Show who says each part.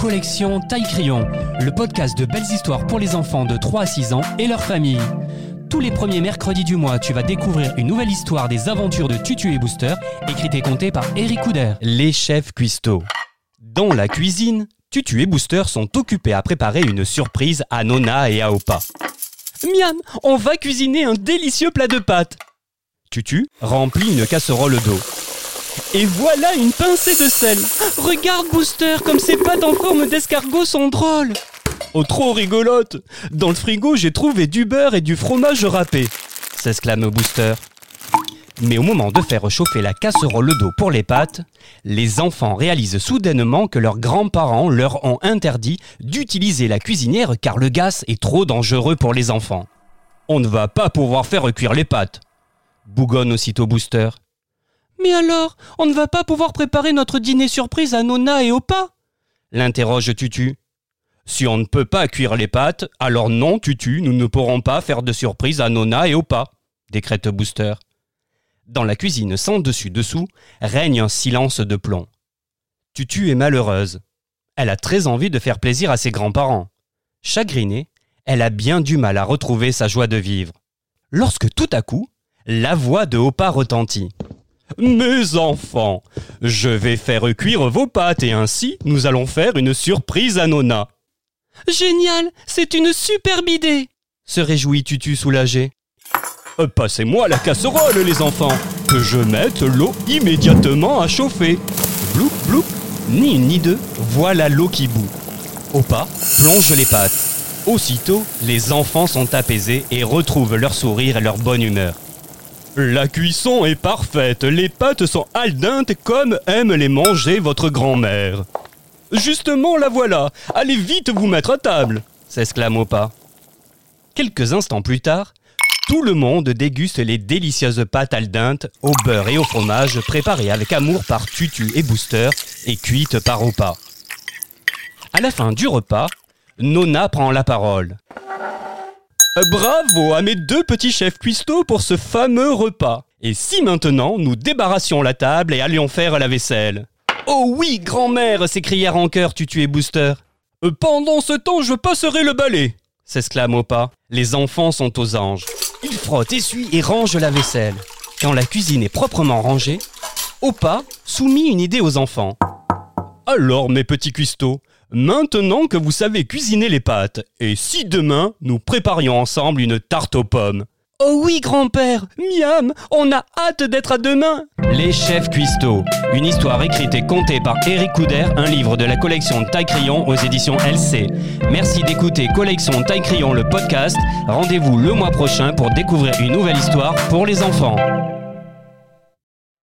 Speaker 1: collection Taille Crayon, le podcast de belles histoires pour les enfants de 3 à 6 ans et leurs familles. Tous les premiers mercredis du mois, tu vas découvrir une nouvelle histoire des aventures de Tutu et Booster, écrite et contée par Eric Couder.
Speaker 2: Les chefs cuistots. Dans la cuisine, Tutu et Booster sont occupés à préparer une surprise à Nona et à Opa. Miam, on va cuisiner un délicieux plat de pâtes. Tutu remplit une casserole d'eau. Et voilà une pincée de sel. Regarde Booster, comme ces pâtes en forme d'escargot sont drôles. Oh, trop rigolote Dans le frigo, j'ai trouvé du beurre et du fromage râpé, s'exclame Booster. Mais au moment de faire chauffer la casserole d'eau pour les pâtes, les enfants réalisent soudainement que leurs grands-parents leur ont interdit d'utiliser la cuisinière car le gaz est trop dangereux pour les enfants. On ne va pas pouvoir faire cuire les pâtes. Bougonne aussitôt Booster. Mais alors, on ne va pas pouvoir préparer notre dîner surprise à Nona et Opa l'interroge Tutu. Si on ne peut pas cuire les pâtes, alors non, Tutu, nous ne pourrons pas faire de surprise à Nona et Opa, décrète Booster. Dans la cuisine sans dessus-dessous règne un silence de plomb. Tutu est malheureuse. Elle a très envie de faire plaisir à ses grands-parents. Chagrinée, elle a bien du mal à retrouver sa joie de vivre. Lorsque tout à coup, la voix de Opa retentit. Mes enfants, je vais faire cuire vos pâtes et ainsi nous allons faire une surprise à Nona. Génial, c'est une superbe idée se réjouit Tutu soulagé. Euh, Passez-moi la casserole, les enfants, que je mette l'eau immédiatement à chauffer. Bloup, bloup, ni une ni deux, voilà l'eau qui bout. Opa plonge les pâtes. Aussitôt, les enfants sont apaisés et retrouvent leur sourire et leur bonne humeur. La cuisson est parfaite, les pâtes sont al dente comme aime les manger votre grand-mère. Justement, la voilà, allez vite vous mettre à table, s'exclame Opa. Quelques instants plus tard, tout le monde déguste les délicieuses pâtes al dente au beurre et au fromage préparées avec amour par Tutu et Booster et cuites par Opa. À la fin du repas, Nona prend la parole. Bravo à mes deux petits chefs cuistots pour ce fameux repas. Et si maintenant nous débarrassions la table et allions faire la vaisselle? Oh oui, grand-mère s'écrièrent en chœur Tutu et Booster. Euh, Pendant ce temps, je passerai le balai s'exclame Opa. Les enfants sont aux anges. Ils frottent, essuient et rangent la vaisselle. Quand la cuisine est proprement rangée, Opa soumit une idée aux enfants. Alors, mes petits cuistots, maintenant que vous savez cuisiner les pâtes, et si demain nous préparions ensemble une tarte aux pommes? Oh oui, grand-père Miam On a hâte d'être à demain Les chefs cuistots, une histoire écrite et contée par Eric Couder, un livre de la collection Taille Crayon aux éditions LC. Merci d'écouter Collection Taille Crayon le podcast. Rendez-vous le mois prochain pour découvrir une nouvelle histoire pour les enfants.